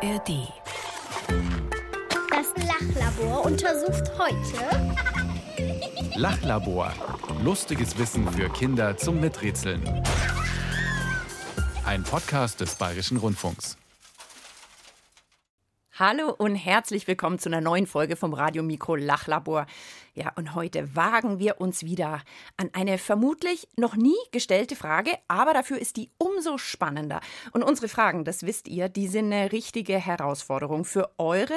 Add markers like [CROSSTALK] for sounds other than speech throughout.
ARD. Das Lachlabor untersucht heute [LAUGHS] Lachlabor. Lustiges Wissen für Kinder zum Miträtseln. Ein Podcast des Bayerischen Rundfunks. Hallo und herzlich willkommen zu einer neuen Folge vom Radio Mikro Lachlabor. Ja, und heute wagen wir uns wieder an eine vermutlich noch nie gestellte Frage, aber dafür ist die umso spannender. Und unsere Fragen, das wisst ihr, die sind eine richtige Herausforderung für eure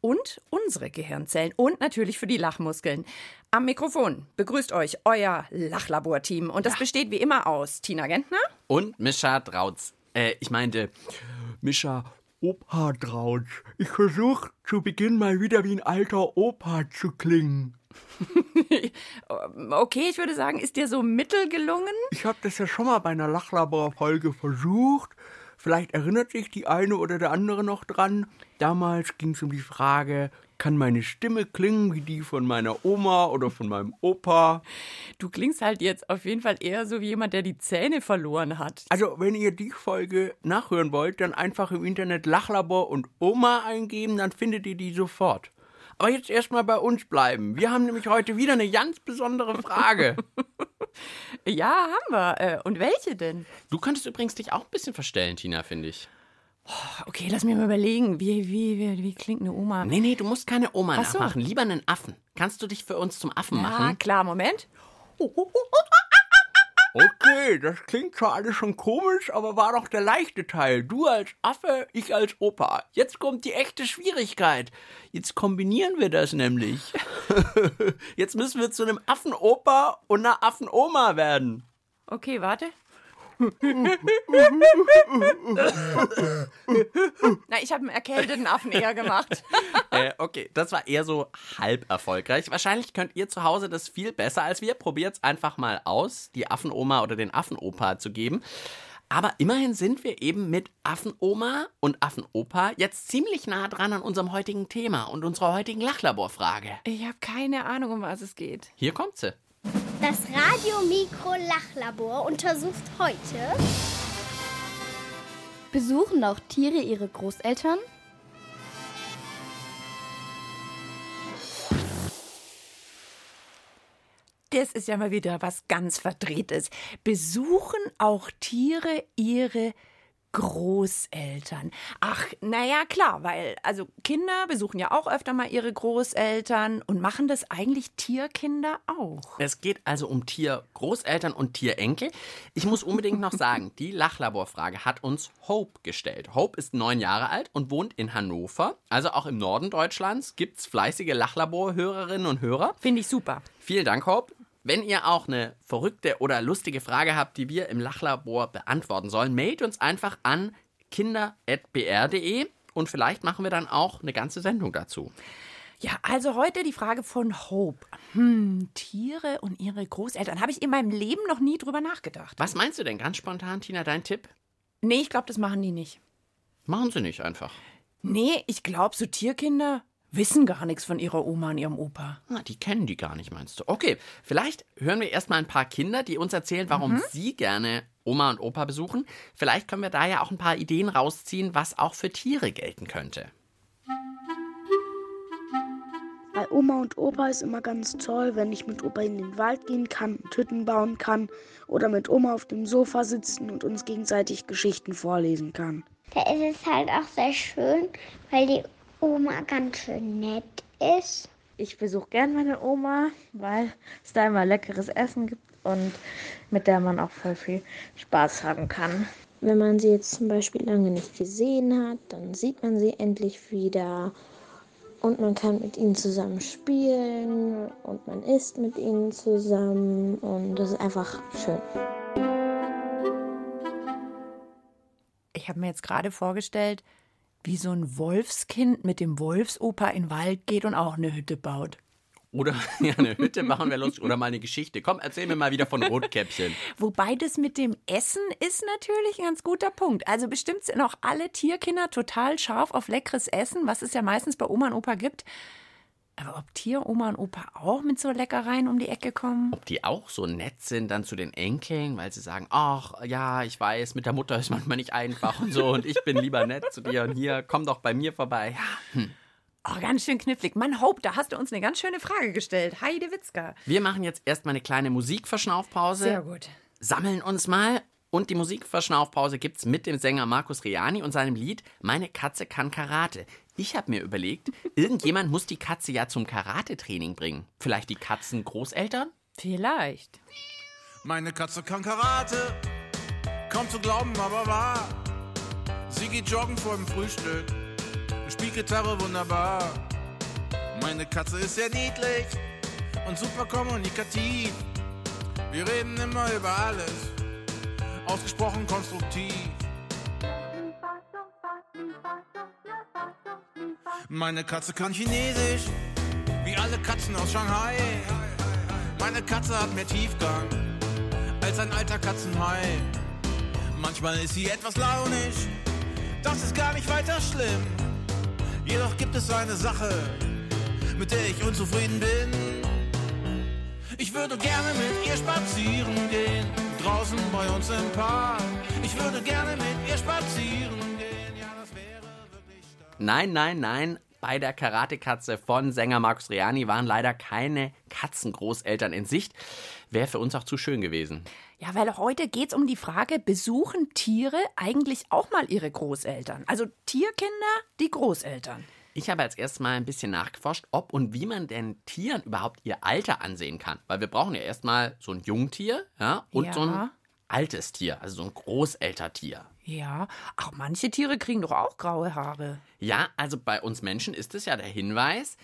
und unsere Gehirnzellen und natürlich für die Lachmuskeln. Am Mikrofon begrüßt euch euer Lachlabor-Team und das besteht wie immer aus Tina Gentner Und Mischa Drautz. Äh, ich meinte, Mischa Opa Drautsch. Ich versuche zu Beginn mal wieder wie ein alter Opa zu klingen. [LAUGHS] Okay, ich würde sagen, ist dir so mittel gelungen? Ich habe das ja schon mal bei einer Lachlabor-Folge versucht. Vielleicht erinnert sich die eine oder der andere noch dran. Damals ging es um die Frage, kann meine Stimme klingen wie die von meiner Oma oder von meinem Opa? Du klingst halt jetzt auf jeden Fall eher so wie jemand, der die Zähne verloren hat. Also, wenn ihr die Folge nachhören wollt, dann einfach im Internet Lachlabor und Oma eingeben, dann findet ihr die sofort. Aber jetzt erstmal bei uns bleiben. Wir haben nämlich heute wieder eine ganz besondere Frage. [LAUGHS] Ja, haben wir. Äh, Und welche denn? du könntest übrigens dich auch ein bisschen verstellen, Tina, finde ich. Okay, lass mich mal überlegen. Wie, wie, wie, wie klingt eine Oma? Nee, nee, du musst keine Oma so. nachmachen. Lieber einen Affen. Kannst du dich für uns zum Affen Ja, machen? klar, Moment. Okay, das klingt zwar alles schon komisch, aber war doch der leichte Teil. Du als Affe, ich als Opa. Jetzt kommt die echte Schwierigkeit. Jetzt kombinieren wir das nämlich. [LAUGHS] Jetzt müssen wir zu einem Affenopa und einer Affenoma werden. Okay, warte. Na, ich habe einen erkälteten Affen eher gemacht. [LAUGHS] Äh, okay, das war eher so halb erfolgreich. Wahrscheinlich könnt ihr zu Hause das viel besser als wir. Probiert's einfach mal aus, die Affenoma oder den Affenopa zu geben. Aber immerhin sind wir eben mit Affenoma und Affenopa jetzt ziemlich nah dran an unserem heutigen Thema und unserer heutigen Lachlaborfrage. Ich habe keine Ahnung, um was es geht. Hier kommt sie. Das Radio Mikro Lachlabor untersucht heute Besuchen auch Tiere ihre Großeltern? Das ist ja mal wieder was ganz Verdrehtes. Besuchen auch Tiere ihre Großeltern? Ach, naja, klar, weil, also Kinder besuchen ja auch öfter mal ihre Großeltern und machen das eigentlich Tierkinder auch. Es geht also um Tiergroßeltern und Tierenkel. Ich muss unbedingt noch [LAUGHS] sagen, die Lachlaborfrage hat uns Hope gestellt. Hope ist neun Jahre alt und wohnt in Hannover. Also auch im Norden Deutschlands gibt's fleißige Lachlabor-Hörerinnen und Hörer. Finde ich super. Vielen Dank, Hope. Wenn ihr auch eine verrückte oder lustige Frage habt, die wir im Lachlabor beantworten sollen, mailt uns einfach an kinder.br.de und vielleicht machen wir dann auch eine ganze Sendung dazu. Ja, also heute die Frage von Hope. Hm, Tiere und ihre Großeltern. Habe ich in meinem Leben noch nie drüber nachgedacht. Was meinst du denn ganz spontan, Tina, dein Tipp? Nee, ich glaube, das machen die nicht. Machen sie nicht einfach. Nee, ich glaube, so Tierkinder wissen gar nichts von ihrer Oma und ihrem Opa. Na, die kennen die gar nicht, meinst du? Okay, vielleicht hören wir erstmal ein paar Kinder, die uns erzählen, warum sie gerne Oma und Opa besuchen. Vielleicht können wir da ja auch ein paar Ideen rausziehen, was auch für Tiere gelten könnte. Bei Oma und Opa ist immer ganz toll, wenn ich mit Opa in den Wald gehen kann und Hütten bauen kann oder mit Oma auf dem Sofa sitzen und uns gegenseitig Geschichten vorlesen kann. Da ist es halt auch sehr schön, weil die Oma ganz schön nett ist. Ich besuche gern meine Oma, weil es da immer leckeres Essen gibt und mit der man auch voll viel Spaß haben kann. Wenn man sie jetzt zum Beispiel lange nicht gesehen hat, dann sieht man sie endlich wieder und man kann mit ihnen zusammen spielen und man isst mit ihnen zusammen und das ist einfach schön. Ich habe mir jetzt gerade vorgestellt, wie so ein Wolfskind mit dem Wolfsopa in den Wald geht und auch eine Hütte baut. Oder [LAUGHS] ja, eine Hütte machen wir lustig. Oder mal eine Geschichte. Komm, erzähl mir mal wieder von Rotkäppchen. [LAUGHS] Wobei das mit dem Essen ist natürlich ein ganz guter Punkt. Also bestimmt sind auch alle Tierkinder total scharf auf leckeres Essen, was es ja meistens bei Oma und Opa gibt. Aber ob Tieroma und Opa auch mit so Leckereien um die Ecke kommen? Ob die auch so nett sind dann zu den Enkeln, weil sie sagen, ach ja, ich weiß, mit der Mutter ist manchmal nicht einfach und so und ich bin lieber nett zu dir und hier, komm doch bei mir vorbei. Ja, hm. Oh, ganz schön knifflig. Mann, Hope, da hast du uns eine ganz schöne Frage gestellt. Heide Witzka. Wir machen jetzt erstmal eine kleine Musikverschnaufpause. Sehr gut. Sammeln uns mal. Und die Musikverschnaufpause gibt's mit dem Sänger Markus Riani und seinem Lied Meine Katze kann Karate. Ich habe mir überlegt, irgendjemand muss die Katze ja zum Karate-Training bringen. Vielleicht die Katzengroßeltern? Vielleicht. Meine Katze kann Karate, kaum zu glauben, aber wahr. Sie geht joggen vor dem Frühstück, spielt Gitarre wunderbar. Meine Katze ist sehr niedlich und super kommunikativ. Wir reden immer über alles, ausgesprochen konstruktiv. Meine Katze kann Chinesisch, wie alle Katzen aus Shanghai. Meine Katze hat mehr Tiefgang als ein alter Katzenhai. Manchmal ist sie etwas launisch, das ist gar nicht weiter schlimm. Jedoch gibt es eine Sache, mit der ich unzufrieden bin. Ich würde gerne mit ihr spazieren gehen, draußen bei uns im Park. Ich würde gerne mit ihr spazieren Nein, nein, nein. Bei der Karatekatze von Sänger Markus Riani waren leider keine Katzengroßeltern in Sicht. Wäre für uns auch zu schön gewesen. Ja, weil heute geht's um die Frage, besuchen Tiere eigentlich auch mal ihre Großeltern? Also Tierkinder, die Großeltern. Ich habe als erstes mal ein bisschen nachgeforscht, ob und wie man denn Tieren überhaupt ihr Alter ansehen kann. Weil wir brauchen ja erstmal so ein Jungtier ja, und Ja. so ein altes Tier, also so ein Großeltertier. Ja, auch manche Tiere kriegen doch auch graue Haare. Ja, also bei uns Menschen ist es ja der Hinweis.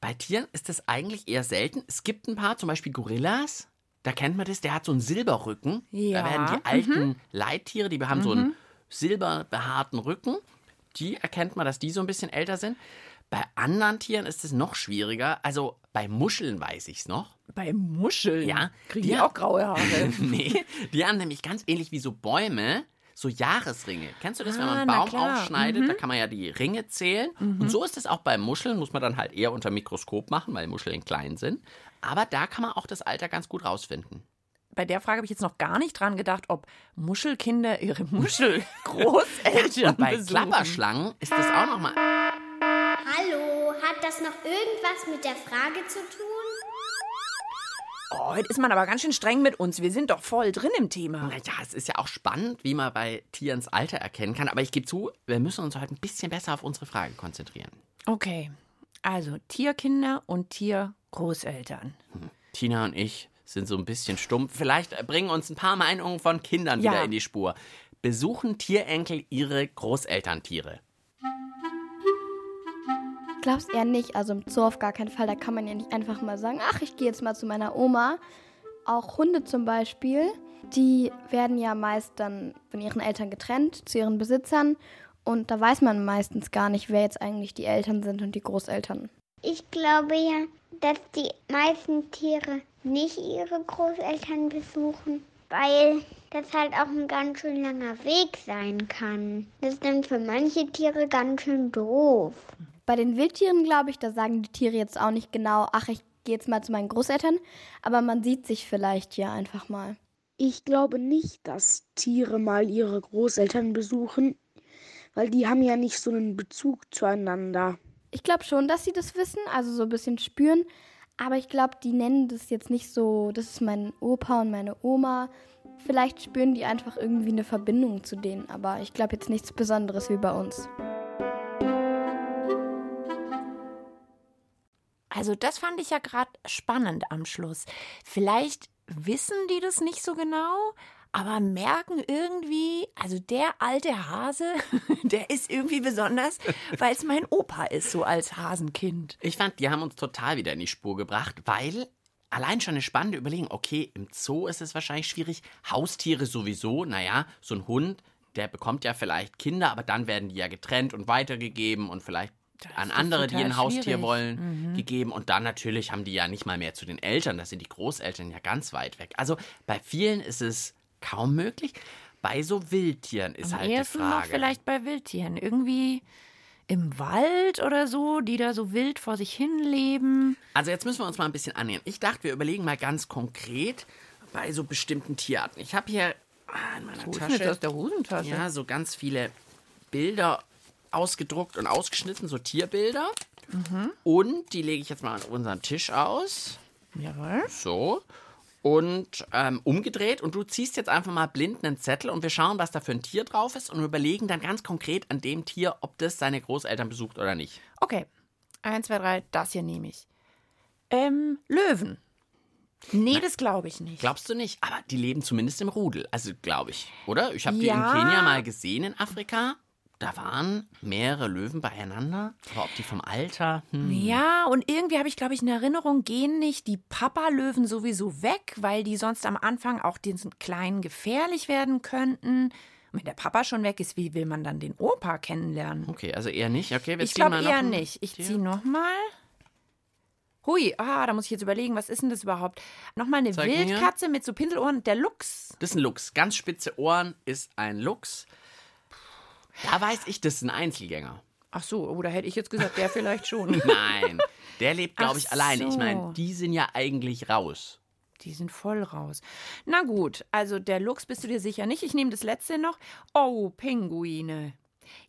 Bei Tieren ist es eigentlich eher selten. Es gibt ein paar, zum Beispiel Gorillas. Da kennt man das, der hat so einen Silberrücken. Ja, Da werden die alten Leittiere, die haben so einen silberbehaarten Rücken. Die erkennt man, dass die so ein bisschen älter sind. Bei anderen Tieren ist es noch schwieriger. Also bei Muscheln weiß ich es noch. Bei Muscheln? Ja. Kriegen die auch graue Haare? [LAUGHS] nee, die haben nämlich ganz ähnlich wie so Bäume so Jahresringe. Kennst du das, wenn man Ah, einen Baum klar. aufschneidet? Mhm. Da kann man ja die Ringe zählen. Und so ist es auch bei Muscheln, muss man dann halt eher unter Mikroskop machen, weil Muscheln klein sind. Aber da kann man auch das Alter ganz gut rausfinden. Bei der Frage habe ich jetzt noch gar nicht dran gedacht, ob Muschelkinder ihre Muschelgroßeltern [LAUGHS] Und bei besuchen. Klapperschlangen ist das auch nochmal. Hallo, hat das noch irgendwas mit der Frage zu tun? Oh, heute ist man aber ganz schön streng mit uns. Wir sind doch voll drin im Thema. Naja, es ist ja auch spannend, wie man bei Tieren das Alter erkennen kann. Aber ich gebe zu, wir müssen uns heute ein bisschen besser auf unsere Frage konzentrieren. Okay, also Tierkinder und Tiergroßeltern. Tina und ich sind so ein bisschen stumpf. Vielleicht bringen uns ein paar Meinungen von Kindern Ja. wieder in die Spur. Besuchen Tierenkel ihre Großelterntiere? Glaub's eher nicht. Also im Zoo auf gar keinen Fall. Da kann man ja nicht einfach mal sagen, ach, ich gehe jetzt mal zu meiner Oma. Auch Hunde zum Beispiel, die werden ja meist dann von ihren Eltern getrennt zu ihren Besitzern. Und da weiß man meistens gar nicht, wer jetzt eigentlich die Eltern sind und die Großeltern. Ich glaube ja, dass die meisten Tiere nicht ihre Großeltern besuchen, weil das halt auch ein ganz schön langer Weg sein kann. Das ist dann für manche Tiere ganz schön doof. Bei den Wildtieren, glaube ich, da sagen die Tiere jetzt auch nicht genau, ach, ich gehe jetzt mal zu meinen Großeltern. Aber man sieht sich vielleicht ja einfach mal. Ich glaube nicht, dass Tiere mal ihre Großeltern besuchen, weil die haben ja nicht so einen Bezug zueinander. Ich glaube schon, dass sie das wissen, also so ein bisschen spüren. Aber ich glaube, die nennen das jetzt nicht so, das ist mein Opa und meine Oma. Vielleicht spüren die einfach irgendwie eine Verbindung zu denen. Aber ich glaube jetzt nichts Besonderes wie bei uns. Also das fand ich ja gerade spannend am Schluss. Vielleicht wissen die das nicht so genau, aber merken irgendwie, also der alte Hase, [LAUGHS] der ist irgendwie besonders, [LAUGHS] weil es mein Opa ist, so als Hasenkind. Ich fand, die haben uns total wieder in die Spur gebracht, weil allein schon eine spannende Überlegung, okay, im Zoo ist es wahrscheinlich schwierig, Haustiere sowieso, naja, so ein Hund, der bekommt ja vielleicht Kinder, aber dann werden die ja getrennt und weitergegeben und vielleicht an andere, die ein Haustier schwierig. wollen, Mhm. gegeben. Und dann natürlich haben die ja nicht mal mehr zu den Eltern. Da sind die Großeltern ja ganz weit weg. Also bei vielen ist es kaum möglich. Bei so Wildtieren ist Am halt die ehesten noch Frage. vielleicht bei Wildtieren. Irgendwie im Wald oder so, die da so wild vor sich hin leben? Also jetzt müssen wir uns mal ein bisschen annähern. Ich dachte, wir überlegen mal ganz konkret bei so bestimmten Tierarten. Ich habe hier in meiner ist Tasche das aus der Hosentasche? ja so ganz viele Bilder ausgedruckt und ausgeschnitten, so Tierbilder. Mhm. Und die lege ich jetzt mal an unseren Tisch aus. Jawohl. So. Und ähm, umgedreht. Und du ziehst jetzt einfach mal blind einen Zettel und wir schauen, was da für ein Tier drauf ist und überlegen dann ganz konkret an dem Tier, ob das seine Großeltern besucht oder nicht. Okay. Eins, zwei, drei, das hier nehme ich. Ähm, Löwen. Nee, das glaube ich nicht. Glaubst du nicht? Aber die leben zumindest im Rudel. Also glaube ich, oder? Ich habe die in. Kenia mal gesehen in Afrika. Da waren mehrere Löwen beieinander. Aber ob die vom Alter. Hm. Ja, und irgendwie habe ich, glaube ich, in Erinnerung, gehen nicht die Papa-Löwen sowieso weg, weil die sonst am Anfang auch den Kleinen gefährlich werden könnten. Und wenn der Papa schon weg ist, wie will man dann den Opa kennenlernen? Okay, also eher nicht. Okay, wir Ich glaube eher nicht. Ich ziehe nochmal. Hui, ah, da muss ich jetzt überlegen, was ist denn das überhaupt? Nochmal eine Zeig mir. Wildkatze mit so Pinselohren, der Luchs. Das ist ein Luchs. Ganz spitze Ohren ist ein Luchs. Da weiß ich, das ist ein Einzelgänger. Ach so, oder hätte ich jetzt gesagt, der vielleicht schon. [LAUGHS] Nein, der lebt, glaube ich, Ach alleine. Ich so. meine, die sind ja eigentlich raus. Die sind voll raus. Na gut, also der Luchs bist du dir sicher nicht. Ich nehme das letzte noch. Oh, Pinguine.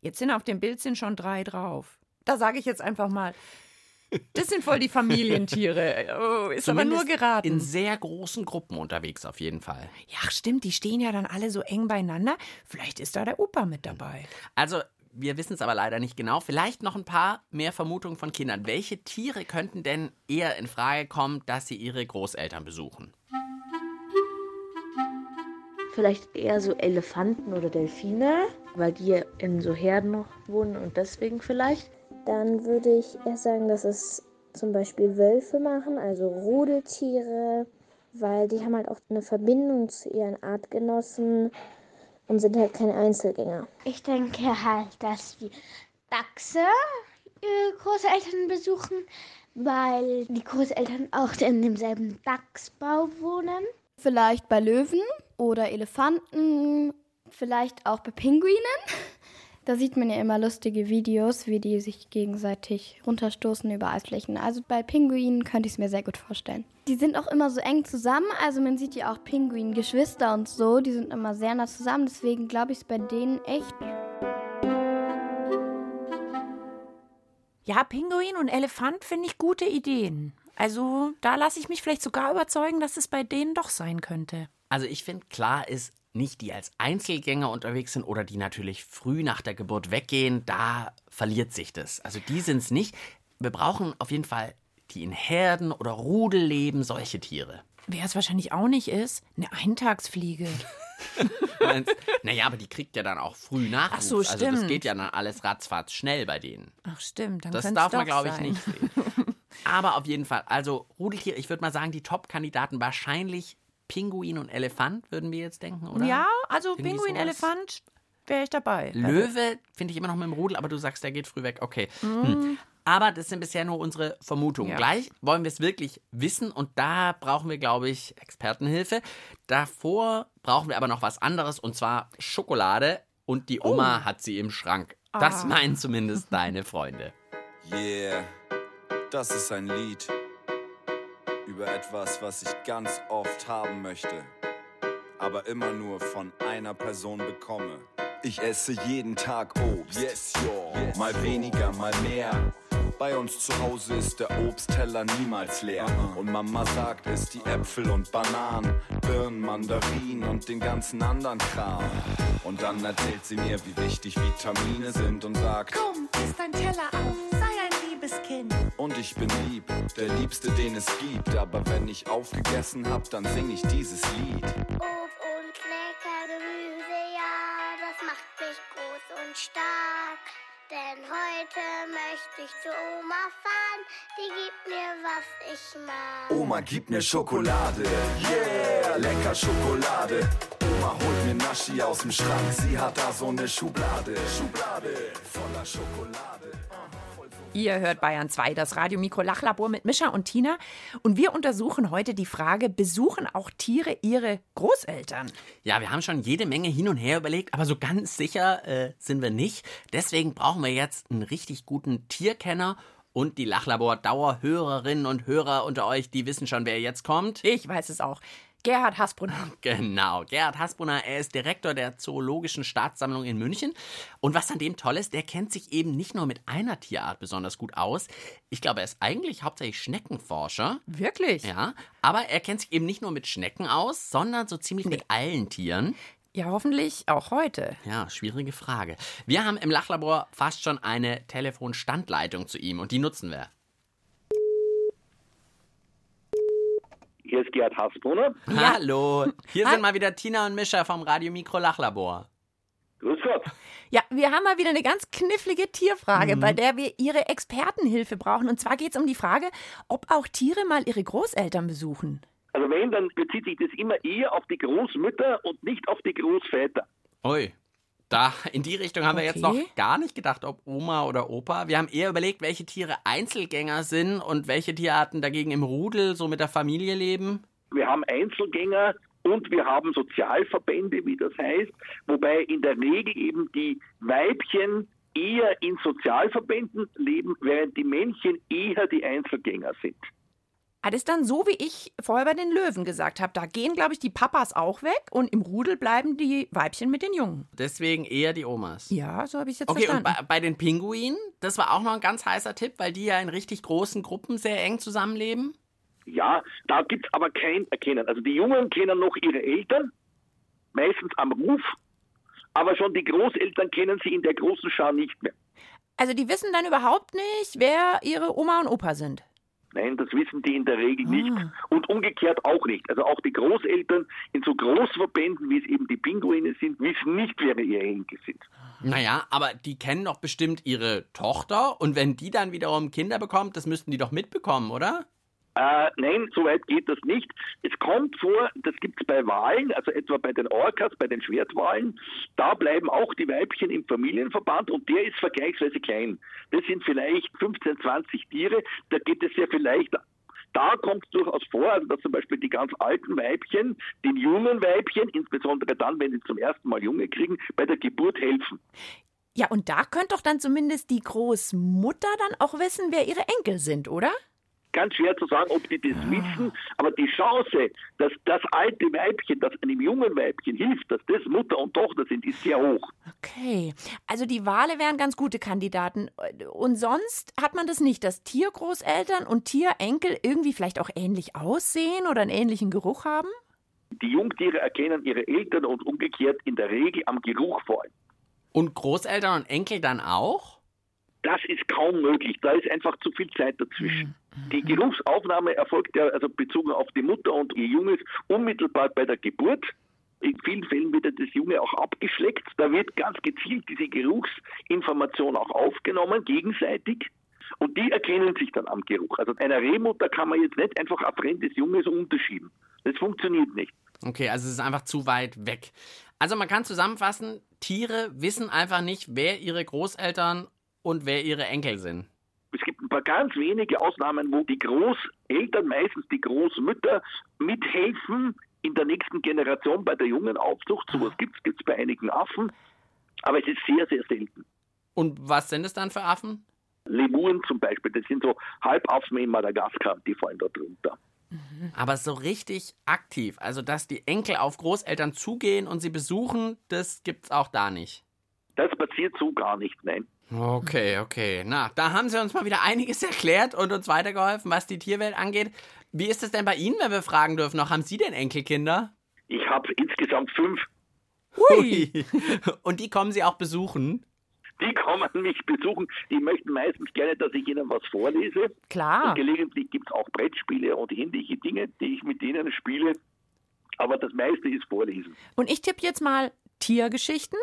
Jetzt sind auf dem Bild sind schon drei drauf. Da sage ich jetzt einfach mal, das sind voll die Familientiere. Oh, ist aber nur Zumindest geraten. In sehr großen Gruppen unterwegs auf jeden Fall. ja, stimmt, die stehen ja dann alle so eng beieinander. Vielleicht ist da der Opa mit dabei. Also, wir wissen es aber leider nicht genau. Vielleicht noch ein paar mehr Vermutungen von Kindern. Welche Tiere könnten denn eher in Frage kommen, dass sie ihre Großeltern besuchen? Vielleicht eher so Elefanten oder Delfine, weil die in so Herden noch wohnen und deswegen vielleicht. Dann würde ich eher sagen, dass es zum Beispiel Wölfe machen, also Rudeltiere, weil die haben halt auch eine Verbindung zu ihren Artgenossen und sind halt keine Einzelgänger. Ich denke halt, dass die Dachse ihre Großeltern besuchen, weil die Großeltern auch in demselben Dachsbau wohnen. Vielleicht bei Löwen oder Elefanten, vielleicht auch bei Pinguinen. Da sieht man ja immer lustige Videos, wie die sich gegenseitig runterstoßen über Eisflächen. Also bei Pinguinen könnte ich es mir sehr gut vorstellen. Die sind auch immer so eng zusammen, also man sieht ja auch Pinguin-Geschwister und so, die sind immer sehr nah zusammen, deswegen glaube ich es bei denen echt. Ja, Pinguin und Elefant finde ich gute Ideen. Also da lasse ich mich vielleicht sogar überzeugen, dass es bei denen doch sein könnte. Also, ich finde, klar ist, nicht die als Einzelgänger unterwegs sind oder die natürlich früh nach der Geburt weggehen, da verliert sich das. Also, die sind es nicht. Wir brauchen auf jeden Fall die in Herden oder Rudel leben, solche Tiere. Wer es wahrscheinlich auch nicht ist, eine Eintagsfliege. [LAUGHS] Naja, aber die kriegt ja dann auch früh Nachwuchs. Ach so, Also das stimmt. geht ja dann alles ratzfatz schnell bei denen. Ach stimmt, dann Das darf man, glaube ich, nicht sehen. [LAUGHS] Aber auf jeden Fall, also Rudeltiere, ich würde mal sagen, die Top-Kandidaten wahrscheinlich Pinguin und Elefant, würden wir jetzt denken, oder? Ja, also Irgendwie Pinguin, sowas. Elefant wäre ich dabei. Löwe finde ich immer noch mit dem Rudel, aber du sagst, der geht früh weg. Okay. Mhm. Hm. Aber das sind bisher nur unsere Vermutungen. Ja. Gleich wollen wir es wirklich wissen und da brauchen wir, glaube ich, Expertenhilfe. Davor brauchen wir aber noch was anderes und zwar Schokolade und die Oma hat sie im Schrank. Das Oh. Ah. meinen zumindest deine Freunde. Yeah, das ist ein Lied über etwas, was ich ganz oft haben möchte, aber immer nur von einer Person bekomme. Ich esse jeden Tag Obst, yes, yo. mal weniger, mal mehr. Bei uns zu Hause ist der Obstteller niemals leer. Und Mama sagt, isst die Äpfel und Bananen, Birnen, Mandarinen und den ganzen anderen Kram. Und dann erzählt sie mir, wie wichtig Vitamine sind und sagt, Komm, isst dein Teller auf, liebes Kind. Und ich bin lieb, der Liebste, den es gibt. Aber wenn ich aufgegessen hab, dann sing ich dieses Lied. Obst und lecker Gemüse, ja, das macht mich groß und stark. Denn heute möchte ich zu Oma fahren, die gibt mir, was ich mag. Oma, gib mir Schokolade. Yeah, lecker Schokolade. Oma holt mir Naschi aus dem Schrank. Sie hat da so eine Schublade. Schublade voller Schokolade. Ihr hört Bayern 2, das Radio Mikro Lachlabor mit Mischa und Tina. Und wir untersuchen heute die Frage, besuchen auch Tiere ihre Großeltern? Ja, wir haben schon jede Menge hin und her überlegt, aber so ganz sicher äh, sind wir nicht. Deswegen brauchen wir jetzt einen richtig guten Tierkenner. Und die Lachlabor-Dauerhörerinnen und Hörer unter euch, die wissen schon, wer jetzt kommt. Ich weiß es auch. Gerhard Hasbrunner. [LAUGHS] Genau, Gerhard Hasbrunner, er ist Direktor der Zoologischen Staatssammlung in München. Und was an dem toll ist, der kennt sich eben nicht nur mit einer Tierart besonders gut aus. Ich glaube, er ist eigentlich hauptsächlich Schneckenforscher. Wirklich? Ja, aber er kennt sich eben nicht nur mit Schnecken aus, sondern so ziemlich mit allen Tieren. Ja, hoffentlich auch heute. Ja, schwierige Frage. Wir haben im Lachlabor fast schon eine Telefonstandleitung zu ihm und die nutzen wir. Hier ist Gerhard Hasbrunner. Hallo, hier Hi. sind mal wieder Tina und Mischa vom Radio Mikro Lachlabor. Grüß Gott. Ja, wir haben mal wieder eine ganz knifflige Tierfrage, Mhm. bei der wir Ihre Expertenhilfe brauchen. Und zwar geht es um die Frage, ob auch Tiere mal ihre Großeltern besuchen. Also wenn, dann bezieht sich das immer eher auf die Großmütter und nicht auf die Großväter. Ui, da in die Richtung haben wir jetzt noch Okay. gar nicht gedacht, ob Oma oder Opa. Wir haben eher überlegt, welche Tiere Einzelgänger sind und welche Tierarten dagegen im Rudel so mit der Familie leben. Wir haben Einzelgänger und wir haben Sozialverbände, wie das heißt, wobei in der Regel eben die Weibchen eher in Sozialverbänden leben, während die Männchen eher die Einzelgänger sind. Ah, das ist dann so, wie ich vorher bei den Löwen gesagt habe. Da gehen, glaube ich, die Papas auch weg und im Rudel bleiben die Weibchen mit den Jungen. Deswegen eher die Omas. Ja, so habe ich es jetzt Okay, verstanden. und bei, bei den Pinguinen, das war auch noch ein ganz heißer Tipp, weil die ja in richtig großen Gruppen sehr eng zusammenleben. Ja, da gibt's aber kein Erkennen. Also die Jungen kennen noch ihre Eltern, meistens am Ruf, aber schon die Großeltern kennen sie in der großen Schar nicht mehr. Also die wissen dann überhaupt nicht, wer ihre Oma und Opa sind. Nein, das wissen die in der Regel nicht. Und umgekehrt auch nicht. Also auch die Großeltern in so Großverbänden, wie es eben die Pinguine sind, wissen nicht, wer ihre Enkel sind. Naja, aber die kennen doch bestimmt ihre Tochter und wenn die dann wiederum Kinder bekommt, das müssten die doch mitbekommen, oder? Äh, nein, so weit geht das nicht. Es kommt vor, das gibt es bei Walen, also etwa bei den Orcas, bei den Schwertwalen, da bleiben auch die Weibchen im Familienverband und der ist vergleichsweise klein. Das sind vielleicht 15, 20 Tiere, da geht es ja vielleicht da kommt es durchaus vor, also dass zum Beispiel die ganz alten Weibchen den jungen Weibchen, insbesondere dann, wenn sie zum ersten Mal Junge kriegen, bei der Geburt helfen. Ja, und da könnte doch dann zumindest die Großmutter dann auch wissen, wer ihre Enkel sind, oder? Ganz schwer zu sagen, ob die das wissen, aber die Chance, dass das alte Weibchen, das einem jungen Weibchen hilft, dass das Mutter und Tochter sind, ist sehr hoch. Okay, also die Wale wären ganz gute Kandidaten. Und sonst hat man das nicht, dass Tiergroßeltern und Tierenkel irgendwie vielleicht auch ähnlich aussehen oder einen ähnlichen Geruch haben? Die Jungtiere erkennen ihre Eltern und umgekehrt in der Regel am Geruch vor allem. Und Großeltern und Enkel dann auch? Das ist kaum möglich. Da ist einfach zu viel Zeit dazwischen. Die Geruchsaufnahme erfolgt ja also bezogen auf die Mutter und ihr Junges unmittelbar bei der Geburt. In vielen Fällen wird das Junge auch abgeschleckt. Da wird ganz gezielt diese Geruchsinformation auch aufgenommen, gegenseitig. Und die erkennen sich dann am Geruch. Also einer Rehmutter kann man jetzt nicht einfach ein fremdes Junges unterschieben. Das funktioniert nicht. Okay, also es ist einfach zu weit weg. Also man kann zusammenfassen, Tiere wissen einfach nicht, wer ihre Großeltern und wer ihre Enkel sind. Gibt paar ganz wenige Ausnahmen, wo die Großeltern, meistens die Großmütter, mithelfen in der nächsten Generation bei der jungen Aufzucht. Sowas gibt es bei einigen Affen, aber es ist sehr, sehr selten. Und was sind es dann für Affen? Lemuren zum Beispiel, das sind so Halbaffen in Madagaskar, die fallen da drunter. Aber so richtig aktiv, also dass die Enkel auf Großeltern zugehen und sie besuchen, das gibt's auch da nicht. Das passiert so gar nicht, nein. Okay, okay. Na, da haben Sie uns mal wieder einiges [LAUGHS] erklärt und uns weitergeholfen, was die Tierwelt angeht. Wie ist es denn bei Ihnen, wenn wir fragen dürfen noch? Haben Sie denn Enkelkinder? Ich habe insgesamt fünf. Hui! [LAUGHS] Und die kommen Sie auch besuchen? Die kommen mich besuchen. Die möchten meistens gerne, dass ich ihnen was vorlese. Klar. Und gelegentlich gibt es auch Brettspiele und ähnliche Dinge, die ich mit denen spiele. Aber das meiste ist Vorlesen. Und ich tippe jetzt mal Tiergeschichten.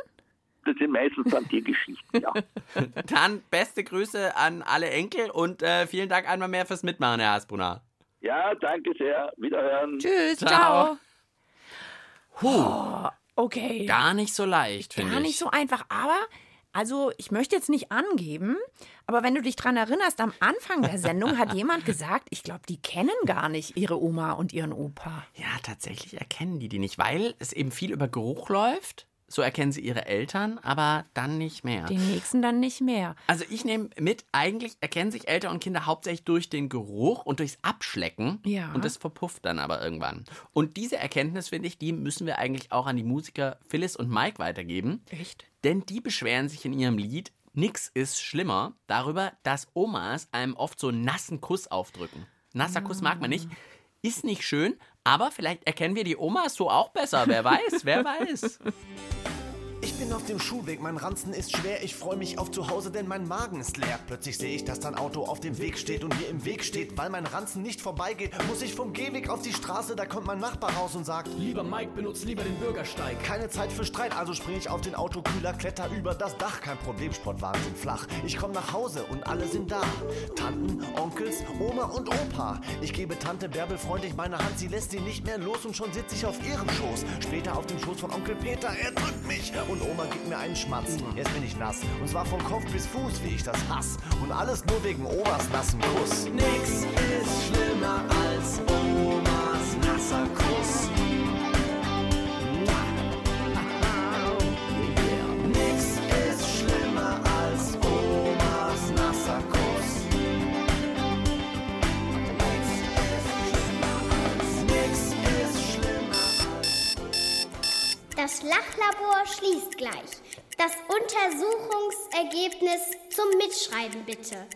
Das sind meistens dann Tiergeschichten, ja. [LAUGHS] Dann beste Grüße an alle Enkel und äh, vielen Dank einmal mehr fürs Mitmachen, Herr Hasbrunner. Ja, danke sehr. Wiederhören. Tschüss, Ciao. ciao. Puh. Okay. Gar nicht so leicht, finde ich. Gar nicht so einfach, aber Also, ich möchte jetzt nicht angeben, aber wenn du dich dran erinnerst, am Anfang der Sendung hat [LAUGHS] jemand gesagt, ich glaube, die kennen gar nicht ihre Oma und ihren Opa. Ja, tatsächlich erkennen die die nicht, weil es eben viel über Geruch läuft. So erkennen sie ihre Eltern, aber dann nicht mehr. Den nächsten dann nicht mehr. Also ich nehme mit, eigentlich erkennen sich Eltern und Kinder hauptsächlich durch den Geruch und durchs Abschlecken. Ja. Und das verpufft dann aber irgendwann. Und diese Erkenntnis, finde ich, die müssen wir eigentlich auch an die Musiker Phyllis und Mike weitergeben. Echt? Denn die beschweren sich in ihrem Lied, nix ist schlimmer, darüber, dass Omas einem oft so nassen Kuss aufdrücken. Nasser Kuss mag man nicht. Ist nicht schön, aber vielleicht erkennen wir die Omas so auch besser. Wer weiß, wer weiß. [LAUGHS] Ich bin auf dem Schulweg, mein Ranzen ist schwer. Ich freue mich auf zu Hause, denn mein Magen ist leer. Plötzlich sehe ich, dass dein Auto auf dem Weg steht und mir im Weg steht, weil mein Ranzen nicht vorbeigeht. Muss ich vom Gehweg auf die Straße, da kommt mein Nachbar raus und sagt: Lieber Mike, benutzt lieber den Bürgersteig. Keine Zeit für Streit, also spring ich auf den Autokühler, kletter über das Dach. Kein Problem, Sportwagen sind flach. Ich komme nach Hause und alle sind da. Tanten, Onkels, Oma und Opa. Ich gebe Tante Bärbel freundlich meine Hand, sie lässt sie nicht mehr los und schon sitze ich auf ihrem Schoß. Später auf dem Schoß von Onkel Peter, er drückt mich und Oma gibt mir einen Schmatz. Jetzt bin ich nass und zwar von Kopf bis Fuß, wie ich das hasse. Und alles nur wegen Omas nassen Kuss. Nix ist schlimmer als Omas nasser Kuss. Das Lachlabor schließt gleich. Das Untersuchungsergebnis zum Mitschreiben bitte.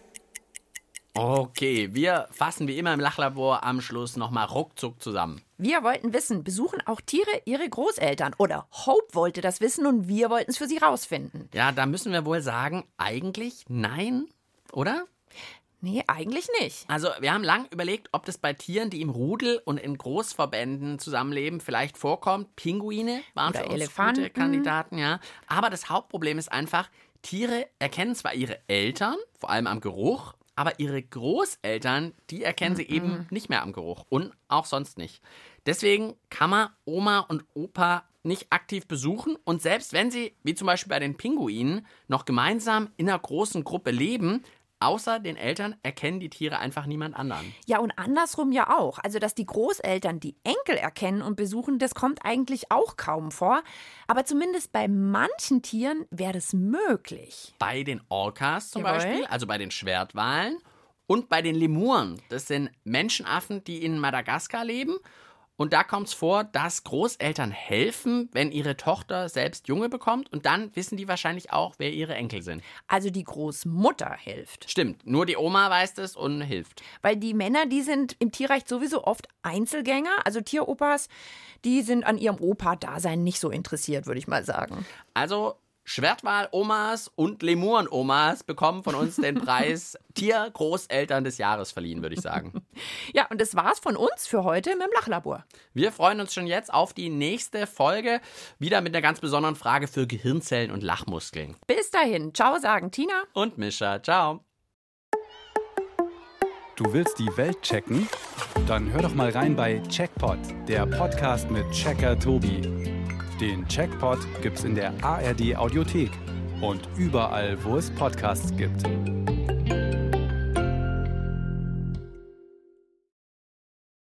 Okay, wir fassen wie immer im Lachlabor am Schluss nochmal ruckzuck zusammen. Wir wollten wissen, besuchen auch Tiere ihre Großeltern? Oder Hope wollte das wissen und wir wollten es für sie rausfinden. Ja, da müssen wir wohl sagen, eigentlich nein, oder? Nee, eigentlich nicht. Also, wir haben lang überlegt, ob das bei Tieren, die im Rudel und in Großverbänden zusammenleben, vielleicht vorkommt. Pinguine waren Oder für uns Elefanten. gute Kandidaten, ja. Aber das Hauptproblem ist einfach, Tiere erkennen zwar ihre Eltern, vor allem am Geruch, aber ihre Großeltern, die erkennen sie eben nicht mehr am Geruch und auch sonst nicht. Deswegen kann man Oma und Opa nicht aktiv besuchen und selbst wenn sie, wie zum Beispiel bei den Pinguinen, noch gemeinsam in einer großen Gruppe leben, außer den Eltern erkennen die Tiere einfach niemand anderen. Ja, und andersrum ja auch. Also, dass die Großeltern die Enkel erkennen und besuchen, das kommt eigentlich auch kaum vor. Aber zumindest bei manchen Tieren wäre das möglich. Bei den Orcas zum Jawohl. Beispiel, also bei den Schwertwalen und bei den Lemuren. Das sind Menschenaffen, die in Madagaskar leben. Und da kommt es vor, dass Großeltern helfen, wenn ihre Tochter selbst Junge bekommt. Und dann wissen die wahrscheinlich auch, wer ihre Enkel sind. Also die Großmutter hilft. Stimmt, nur die Oma weiß das und hilft. Weil die Männer, die sind im Tierreich sowieso oft Einzelgänger. Also Tieropas, die sind an ihrem Opa-Dasein nicht so interessiert, würde ich mal sagen. Also Schwertwal-Omas und Lemuren-Omas bekommen von uns den Preis [LAUGHS] Tier-Großeltern des Jahres verliehen, würde ich sagen. Ja, und das war's von uns für heute mit dem Lachlabor. Wir freuen uns schon jetzt auf die nächste Folge. Wieder mit einer ganz besonderen Frage für Gehirnzellen und Lachmuskeln. Bis dahin, ciao sagen Tina und Mischa. Ciao. Du willst die Welt checken? Dann hör doch mal rein bei Checkpot, der Podcast mit Checker Tobi. Den Checkpot gibt's in der ARD Audiothek und überall, wo es Podcasts gibt.